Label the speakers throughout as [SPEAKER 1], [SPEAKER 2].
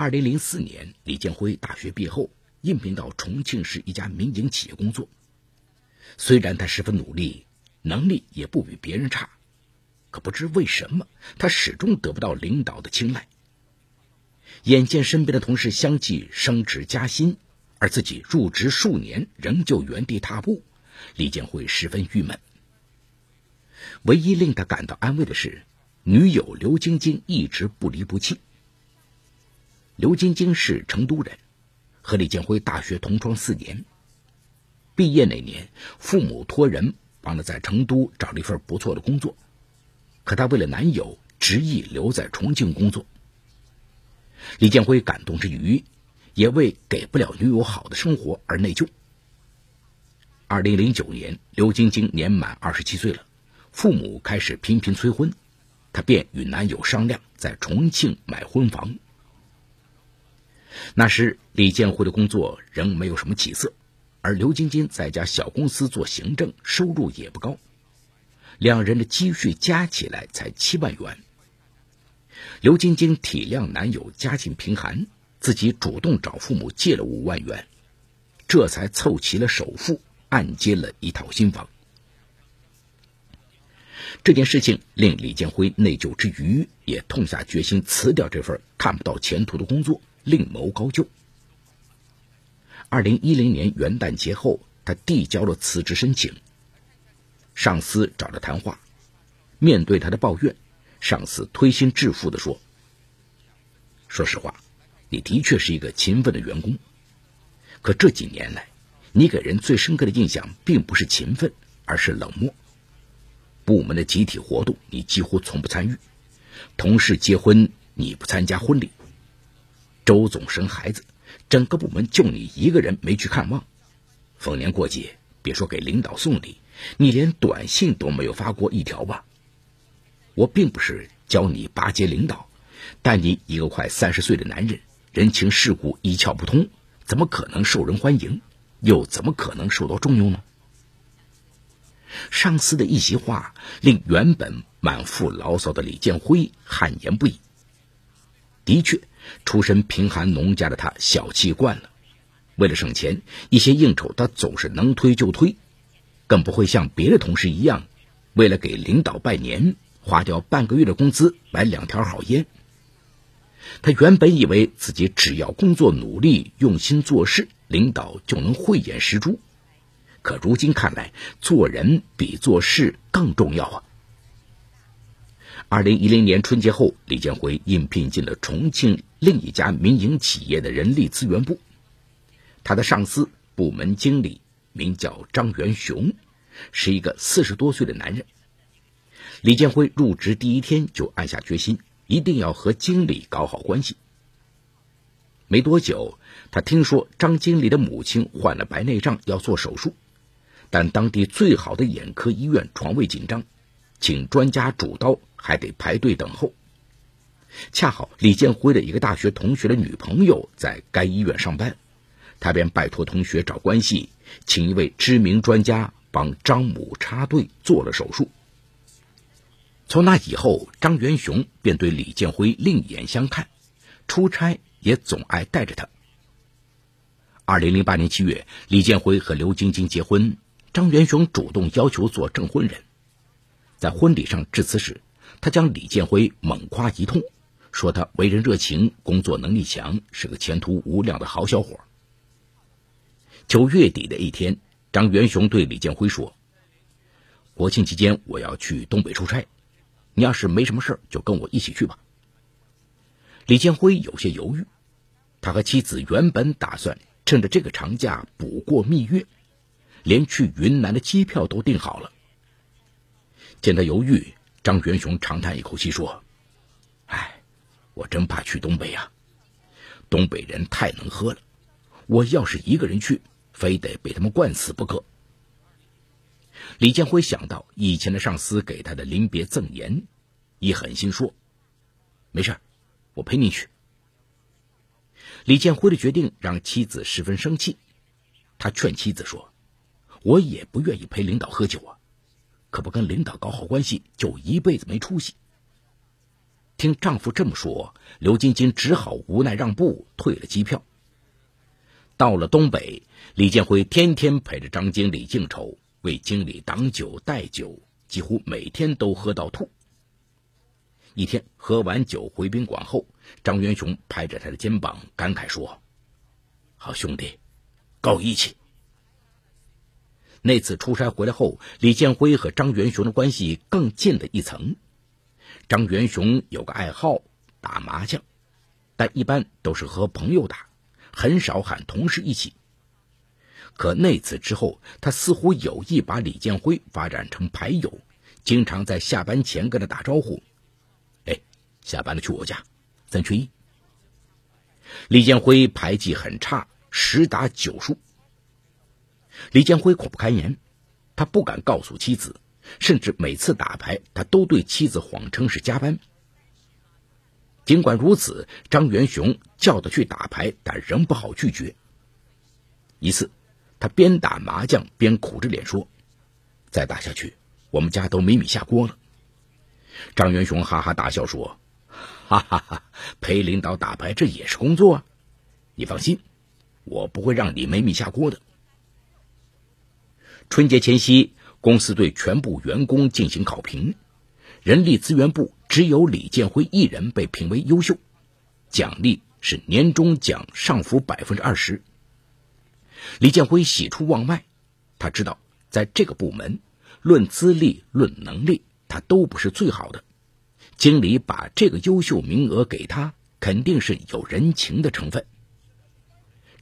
[SPEAKER 1] 二零零四年，李建辉大学毕业后应聘到重庆市一家民营企业工作。虽然他十分努力，能力也不比别人差，可不知为什么，他始终得不到领导的青睐。眼见身边的同事相继升职加薪，而自己入职数年仍旧原地踏步，李建辉十分郁闷。唯一令他感到安慰的是，女友刘晶晶一直不离不弃。刘晶晶是成都人，和李建辉大学同窗四年。毕业那年，父母托人帮他在成都找了一份不错的工作，可他为了男友，执意留在重庆工作。李建辉感动之余，也为给不了女友好的生活而内疚。二零零九年，刘晶晶年满二十七岁了。父母开始频频催婚，她便与男友商量在重庆买婚房。那时李建辉的工作仍没有什么起色，而刘晶晶在家小公司做行政，收入也不高，两人的积蓄加起来才七万元。刘晶晶体谅男友家境贫寒，自己主动找父母借了五万元，这才凑齐了首付，按揭了一套新房。这件事情令李建辉内疚之余，也痛下决心辞掉这份看不到前途的工作，另谋高就。二零一零年元旦节后，他递交了辞职申请。上司找他谈话，面对他的抱怨，上司推心置腹地说：“说实话，你的确是一个勤奋的员工，可这几年来，你给人最深刻的印象并不是勤奋，而是冷漠。”部门的集体活动，你几乎从不参与；同事结婚，你不参加婚礼；周总生孩子，整个部门就你一个人没去看望。逢年过节，别说给领导送礼，你连短信都没有发过一条吧？我并不是教你巴结领导，但你一个快三十岁的男人，人情世故一窍不通，怎么可能受人欢迎？又怎么可能受到重用呢？上司的一席话，令原本满腹牢骚的李建辉汗颜不已。的确，出身贫寒农家的他小气惯了，为了省钱，一些应酬他总是能推就推，更不会像别的同事一样，为了给领导拜年，花掉半个月的工资买两条好烟。他原本以为自己只要工作努力、用心做事，领导就能慧眼识珠。可如今看来，做人比做事更重要啊！二零一零年春节后，李建辉应聘进了重庆另一家民营企业的人力资源部。他的上司部门经理名叫张元雄，是一个四十多岁的男人。李建辉入职第一天就暗下决心，一定要和经理搞好关系。没多久，他听说张经理的母亲患了白内障，要做手术。但当地最好的眼科医院床位紧张，请专家主刀还得排队等候。恰好李建辉的一个大学同学的女朋友在该医院上班，他便拜托同学找关系，请一位知名专家帮张母插队做了手术。从那以后，张元雄便对李建辉另眼相看，出差也总爱带着他。二零零八年七月，李建辉和刘晶晶结婚。张元雄主动要求做证婚人，在婚礼上致辞时，他将李建辉猛夸一通，说他为人热情，工作能力强，是个前途无量的好小伙。九月底的一天，张元雄对李建辉说：“国庆期间我要去东北出差，你要是没什么事就跟我一起去吧。”李建辉有些犹豫，他和妻子原本打算趁着这个长假补过蜜月。连去云南的机票都订好了。见他犹豫，张元雄长叹一口气说：“哎，我真怕去东北呀，东北人太能喝了，我要是一个人去，非得被他们灌死不可。”李建辉想到以前的上司给他的临别赠言，一狠心说：“没事，我陪你去。”李建辉的决定让妻子十分生气，他劝妻子说。我也不愿意陪领导喝酒啊，可不跟领导搞好关系，就一辈子没出息。听丈夫这么说，刘晶晶只好无奈让步，退了机票。到了东北，李建辉天天陪着张经理应酬，为经理挡酒带酒，几乎每天都喝到吐。一天喝完酒回宾馆后，张元雄拍着他的肩膀，感慨说：“好兄弟，够义气。”那次出差回来后，李建辉和张元雄的关系更近了一层。张元雄有个爱好打麻将，但一般都是和朋友打，很少喊同事一起。可那次之后，他似乎有意把李建辉发展成牌友，经常在下班前跟他打招呼：“哎，下班了去我家，三缺一。”李建辉牌技很差，十打九输。李建辉苦不堪言，他不敢告诉妻子。甚至每次打牌，他都对妻子谎称是加班。尽管如此，张元雄叫他去打牌，但仍不好拒绝。一次，他边打麻将边苦着脸说：“再打下去，我们家都没米下锅了。”张元雄哈哈大笑说：“哈哈哈，陪领导打牌这也是工作啊，你放心，我不会让你没米下锅的。”春节前夕。公司对全部员工进行考评，人力资源部只有李建辉一人被评为优秀，奖励是年终奖上浮百分之二十。李建辉喜出望外，他知道在这个部门，论资历、论能力，他都不是最好的。经理把这个优秀名额给他，肯定是有人情的成分。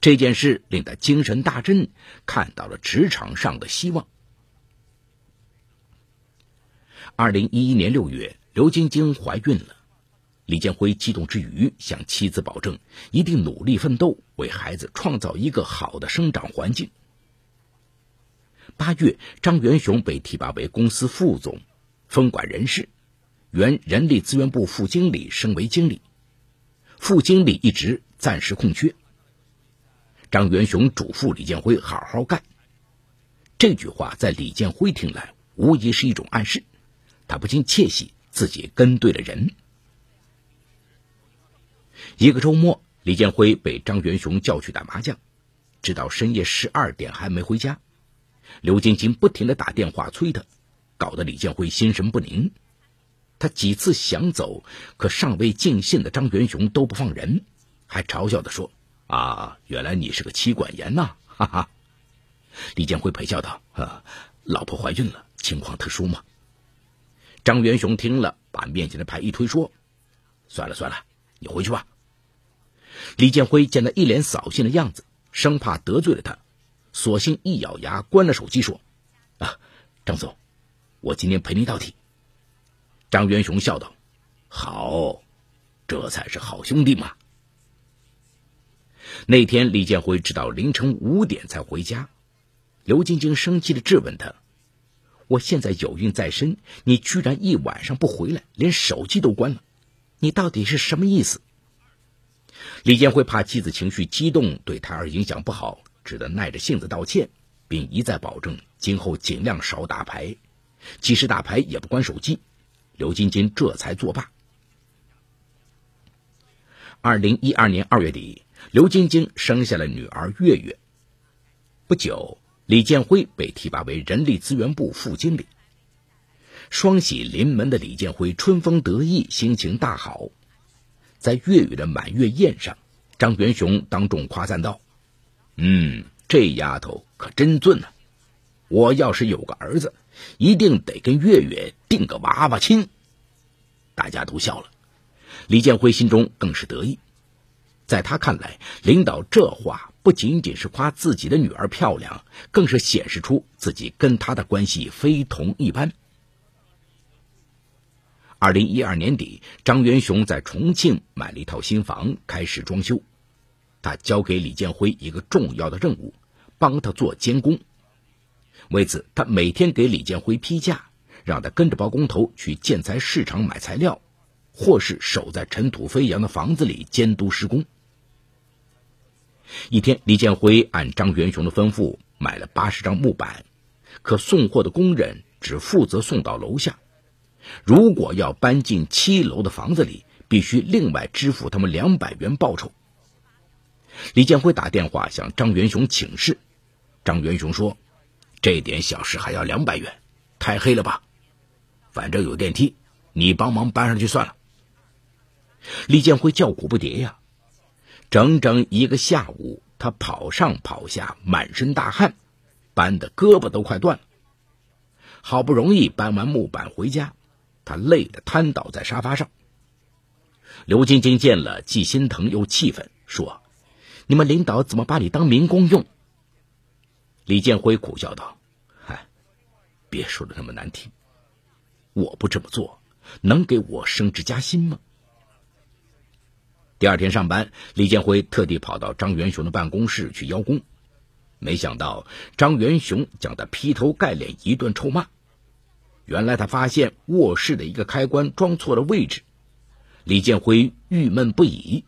[SPEAKER 1] 这件事令他精神大振，看到了职场上的希望。二零一一年六月，刘晶晶怀孕了。李建辉激动之余，向妻子保证一定努力奋斗，为孩子创造一个好的生长环境。八月，张元雄被提拔为公司副总，分管人事，原人力资源部副经理升为经理，副经理一职暂时空缺。张元雄嘱咐李建辉好好干。这句话在李建辉听来，无疑是一种暗示。他不禁窃喜，自己跟对了人。一个周末，李建辉被张元雄叫去打麻将，直到深夜十二点还没回家。刘晶晶不停的打电话催他，搞得李建辉心神不宁。他几次想走，可尚未尽兴的张元雄都不放人，还嘲笑的说：“啊，原来你是个妻管严呐！”哈哈。李建辉陪笑道：“啊，老婆怀孕了，情况特殊吗？”张元雄听了，把面前的牌一推，说：“算了算了，你回去吧。”李建辉见他一脸扫兴的样子，生怕得罪了他，索性一咬牙关了手机，说：“啊，张总，我今天陪你到底。”张元雄笑道：“好，这才是好兄弟嘛。”那天，李建辉直到凌晨五点才回家。刘晶晶生气的质问他。我现在有孕在身，你居然一晚上不回来，连手机都关了，你到底是什么意思？李建辉怕妻子情绪激动对胎儿影响不好，只得耐着性子道歉，并一再保证今后尽量少打牌，即使打牌也不关手机。刘晶晶这才作罢。二零一二年二月底，刘晶晶生下了女儿月月，不久。李建辉被提拔为人力资源部副经理。双喜临门的李建辉春风得意，心情大好。在月月的满月宴上，张元雄当众夸赞道：“嗯，这丫头可真俊呐！我要是有个儿子，一定得跟月月定个娃娃亲。”大家都笑了，李建辉心中更是得意。在他看来，领导这话。不仅仅是夸自己的女儿漂亮，更是显示出自己跟他的关系非同一般。二零一二年底，张元雄在重庆买了一套新房，开始装修。他交给李建辉一个重要的任务，帮他做监工。为此，他每天给李建辉批假，让他跟着包工头去建材市场买材料，或是守在尘土飞扬的房子里监督施工。一天，李建辉按张元雄的吩咐买了八十张木板，可送货的工人只负责送到楼下。如果要搬进七楼的房子里，必须另外支付他们两百元报酬。李建辉打电话向张元雄请示，张元雄说：“这点小事还要两百元，太黑了吧？反正有电梯，你帮忙搬上去算了。”李建辉叫苦不迭呀，整整一个下午，他跑上跑下，满身大汗，搬的胳膊都快断了。好不容易搬完木板回家，他累得瘫倒在沙发上。刘晶晶见了，既心疼又气愤，说：“你们领导怎么把你当民工用？”李建辉苦笑道：“嗨，别说的那么难听，我不这么做，能给我升职加薪吗？”第二天上班，李建辉特地跑到张元雄的办公室去邀功，没想到张元雄将他劈头盖脸一顿臭骂。原来他发现卧室的一个开关装错了位置，李建辉郁闷不已。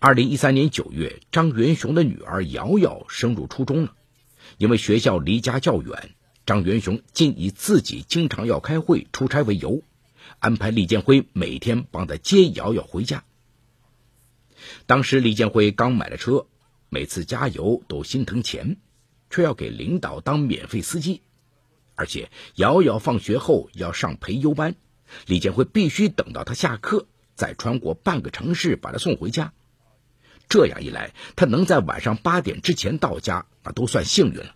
[SPEAKER 1] 二零一三年九月，张元雄的女儿瑶瑶升入初中了，因为学校离家较远，张元雄竟以自己经常要开会、出差为由，安排李建辉每天帮他接瑶瑶回家。当时李建辉刚买了车，每次加油都心疼钱。却要给领导当免费司机，而且瑶瑶放学后要上培优班，李建辉必须等到他下课，再穿过半个城市把他送回家。这样一来，他能在晚上八点之前到家，那都算幸运了。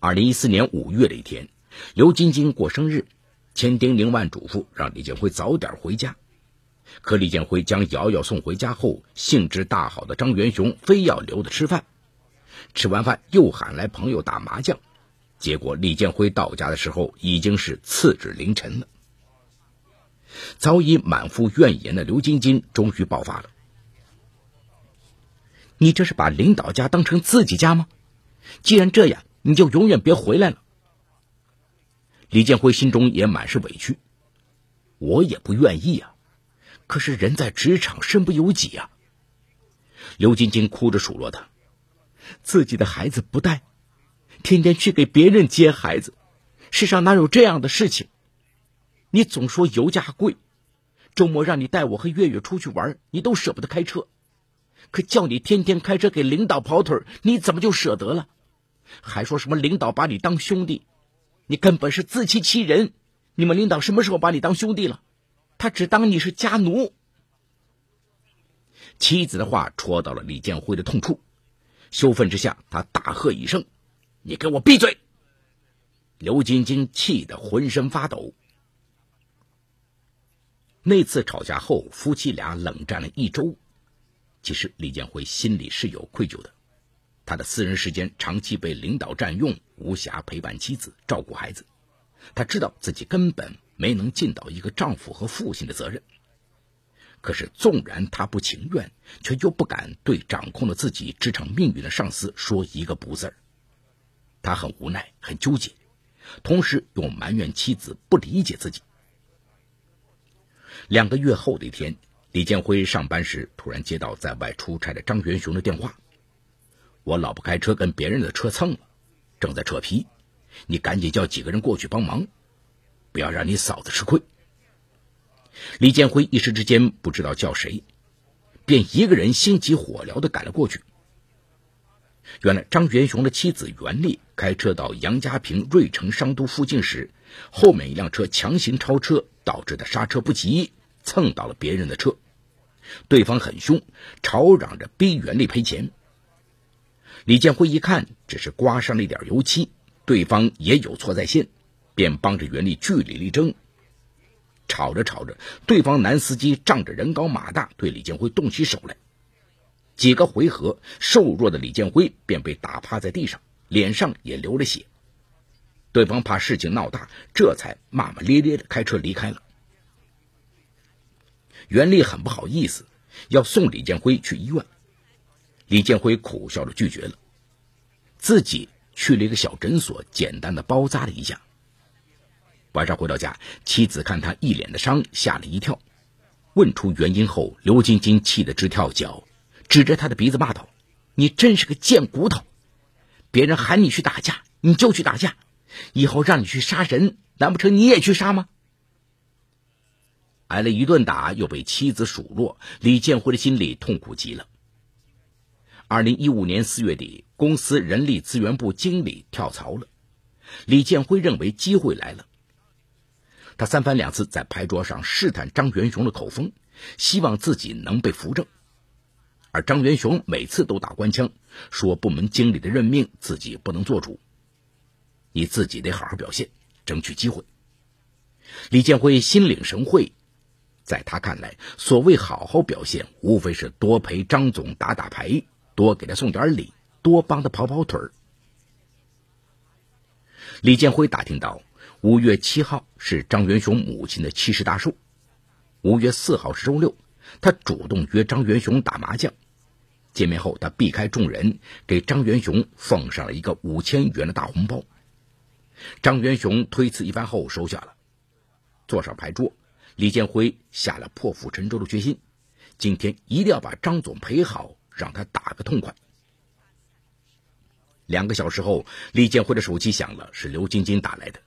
[SPEAKER 1] 二零一四年五月的一天，刘晶晶过生日，千叮咛万嘱咐让李建辉早点回家，可李建辉将瑶瑶送回家后，兴致大好的张元雄非要留着吃饭。吃完饭又喊来朋友打麻将，结果李建辉到家的时候已经是次日凌晨了。早已满腹怨言的刘晶晶终于爆发了：“你这是把领导家当成自己家吗？既然这样，你就永远别回来了。”李建辉心中也满是委屈，我也不愿意啊，可是人在职场身不由己啊。刘晶晶哭着数落他。自己的孩子不带，天天去给别人接孩子，世上哪有这样的事情？你总说油价贵，周末让你带我和月月出去玩，你都舍不得开车，可叫你天天开车给领导跑腿，你怎么就舍得了？还说什么领导把你当兄弟，你根本是自欺欺人。你们领导什么时候把你当兄弟了？他只当你是家奴。妻子的话戳到了李建辉的痛处。羞愤之下，他大喝一声：“你给我闭嘴！”刘晶晶气得浑身发抖。那次吵架后，夫妻俩冷战了一周。其实李建辉心里是有愧疚的，他的私人时间长期被领导占用，无暇陪伴妻子、照顾孩子。他知道自己根本没能尽到一个丈夫和父亲的责任。可是，纵然他不情愿，却又不敢对掌控了自己职场命运的上司说一个不字他很无奈，很纠结，同时又埋怨妻子不理解自己。两个月后的一天，李建辉上班时突然接到在外出差的张元雄的电话：“我老婆开车跟别人的车蹭了，正在扯皮，你赶紧叫几个人过去帮忙，不要让你嫂子吃亏。”李建辉一时之间不知道叫谁，便一个人心急火燎的赶了过去。原来张元雄的妻子袁丽开车到杨家坪瑞城商都附近时，后面一辆车强行超车，导致他刹车不及，蹭到了别人的车。对方很凶，吵嚷着逼袁丽赔钱。李建辉一看，只是刮伤了一点油漆，对方也有错在先，便帮着袁丽据理力争。吵着吵着，对方男司机仗着人高马大，对李建辉动起手来。几个回合，瘦弱的李建辉便被打趴在地上，脸上也流了血。对方怕事情闹大，这才骂骂咧咧的开车离开了。袁丽很不好意思，要送李建辉去医院。李建辉苦笑着拒绝了，自己去了一个小诊所，简单的包扎了一下。晚上回到家，妻子看他一脸的伤，吓了一跳。问出原因后，刘晶晶气得直跳脚，指着他的鼻子骂道：“你真是个贱骨头！别人喊你去打架，你就去打架，以后让你去杀人，难不成你也去杀吗？挨了一顿打，又被妻子数落，李建辉的心里痛苦极了。二零一五年四月底，公司人力资源部经理跳槽了，李建辉认为机会来了。他三番两次在牌桌上试探张元雄的口风，希望自己能被扶正。而张元雄每次都打官腔，说部门经理的任命自己不能做主，你自己得好好表现，争取机会。李建辉心领神会，在他看来，所谓好好表现，无非是多陪张总打打牌，多给他送点礼，多帮他跑跑腿儿。李建辉打听到。五月七号是张元雄母亲的七十大寿，五月四号是周六，他主动约张元雄打麻将。见面后，他避开众人，给张元雄奉上了一个五千元的大红包。张元雄推辞一番后收下了。坐上牌桌，李建辉下了破釜沉舟的决心，今天一定要把张总陪好，让他打个痛快。两个小时后，李建辉的手机响了，是刘晶晶打来的。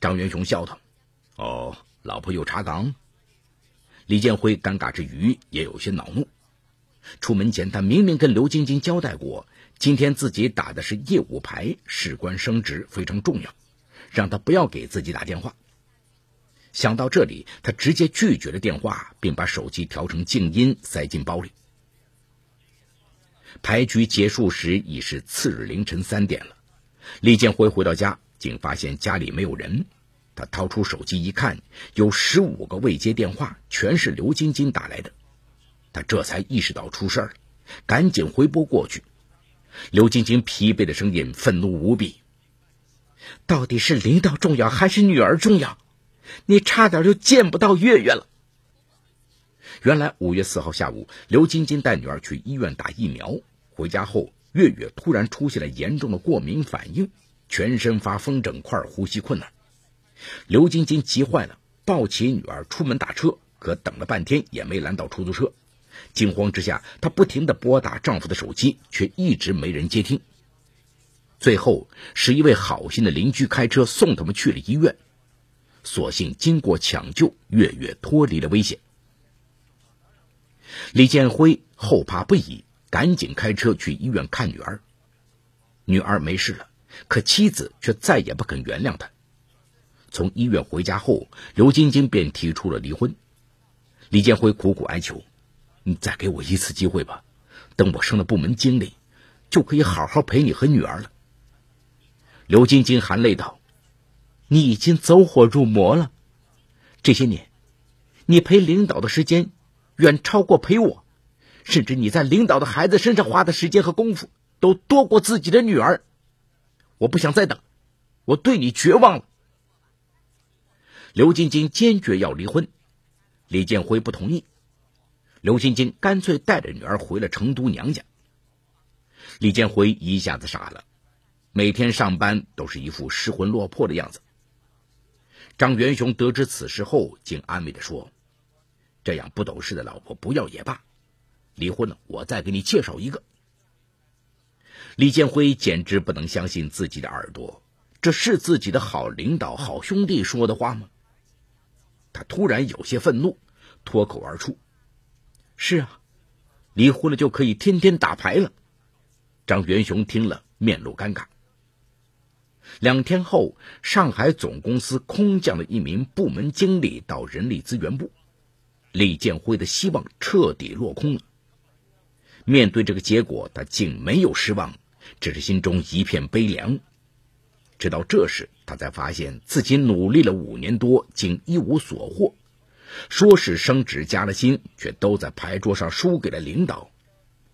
[SPEAKER 1] 张元雄笑道：“哦，老婆有查岗。”李建辉尴尬之余也有些恼怒。出门前，他明明跟刘晶晶交代过，今天自己打的是业务牌，事关升职，非常重要，让他不要给自己打电话。想到这里，他直接拒绝了电话，并把手机调成静音，塞进包里。牌局结束时已是次日凌晨三点了。李建辉回到家。竟发现家里没有人，他掏出手机一看，有十五个未接电话，全是刘晶晶打来的。他这才意识到出事儿了，赶紧回拨过去。刘晶晶疲惫的声音愤怒无比：“到底是领导重要还是女儿重要？你差点就见不到月月了。”原来五月四号下午，刘晶晶带女儿去医院打疫苗，回家后，月月突然出现了严重的过敏反应。全身发疯，整块，呼吸困难。刘晶晶急坏了，抱起女儿出门打车，可等了半天也没拦到出租车。惊慌之下，她不停地拨打丈夫的手机，却一直没人接听。最后是一位好心的邻居开车送他们去了医院。所幸经过抢救，月月脱离了危险。李建辉后怕不已，赶紧开车去医院看女儿。女儿没事了。可妻子却再也不肯原谅他。从医院回家后，刘晶晶便提出了离婚。李建辉苦苦哀求：“你再给我一次机会吧，等我升了部门经理，就可以好好陪你和女儿了。”刘晶晶含泪道：“你已经走火入魔了。这些年，你陪领导的时间远超过陪我，甚至你在领导的孩子身上花的时间和功夫都多过自己的女儿。”我不想再等，我对你绝望了。刘晶晶坚决要离婚，李建辉不同意。刘晶晶干脆带着女儿回了成都娘家。李建辉一下子傻了，每天上班都是一副失魂落魄的样子。张元雄得知此事后，竟安慰的说：“这样不懂事的老婆不要也罢，离婚了我再给你介绍一个。”李建辉简直不能相信自己的耳朵，这是自己的好领导、好兄弟说的话吗？他突然有些愤怒，脱口而出：“是啊，离婚了就可以天天打牌了。”张元雄听了，面露尴尬。两天后，上海总公司空降了一名部门经理到人力资源部，李建辉的希望彻底落空了。面对这个结果，他竟没有失望，只是心中一片悲凉。直到这时，他才发现自己努力了五年多，竟一无所获。说是升职加了薪，却都在牌桌上输给了领导。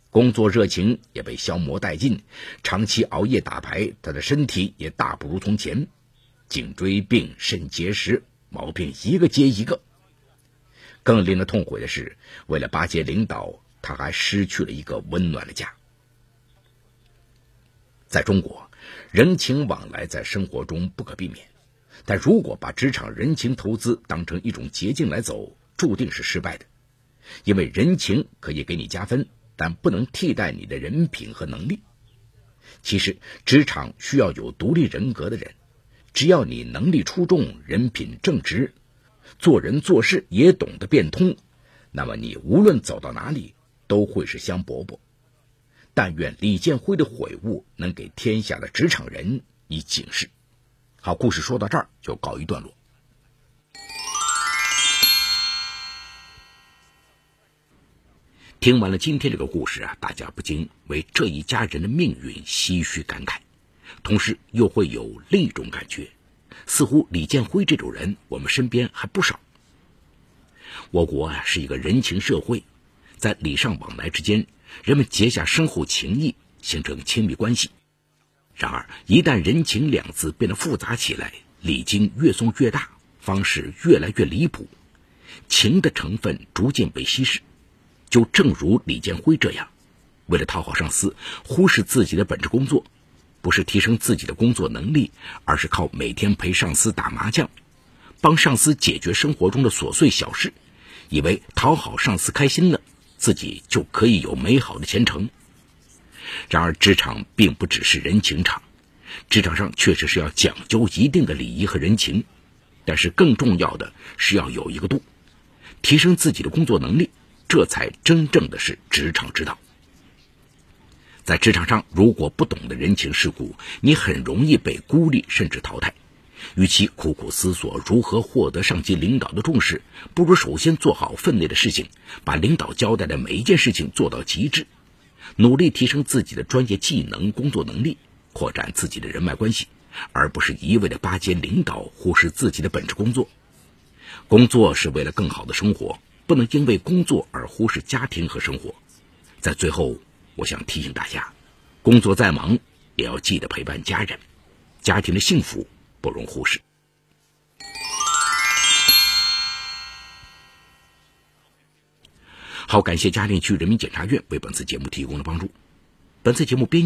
[SPEAKER 1] 工作热情也被消磨殆尽，长期熬夜打牌，他的身体也大不如从前。颈椎病、肾结石，毛病一个接一个。更令他痛悔的是，为了巴结领导。他还失去了一个温暖的家。在中国，人情往来在生活中不可避免，但如果把职场人情投资当成一种捷径来走，注定是失败的。因为人情可以给你加分，但不能替代你的人品和能力。其实，职场需要有独立人格的人，只要你能力出众、人品正直，做人做事也懂得变通，那么你无论走到哪里都会是香饽饽。但愿李建辉的悔悟能给天下的职场人以警示。好，故事说到这儿就告一段落。听完了今天这个故事啊，大家不禁为这一家人的命运唏嘘感慨，同时又会有另一种感觉，似乎李建辉这种人我们身边还不少。我国啊是一个人情社会，在礼尚往来之间。人们结下深厚情谊，形成亲密关系。然而，一旦人情两字变得复杂起来，礼金越送越大，方式越来越离谱，情的成分逐渐被稀释。就正如李建辉这样，为了讨好上司，忽视自己的本职工作，不是提升自己的工作能力，而是靠每天陪上司打麻将，帮上司解决生活中的琐碎小事，以为讨好上司开心了。自己就可以有美好的前程。然而，职场并不只是人情场，职场上确实是要讲究一定的礼仪和人情，但是更重要的是要有一个度，提升自己的工作能力，这才真正的是职场之道。在职场上，如果不懂得人情世故，你很容易被孤立甚至淘汰。与其苦苦思索如何获得上级领导的重视，不如首先做好分内的事情，把领导交代的每一件事情做到极致，努力提升自己的专业技能、工作能力，扩展自己的人脉关系，而不是一味的巴结领导，忽视自己的本职工作。工作是为了更好的生活，不能因为工作而忽视家庭和生活。在最后，我想提醒大家，工作再忙，也要记得陪伴家人，家庭的幸福。不容忽视。好，感谢嘉定区人民检察院为本次节目提供的帮助。本次节目编。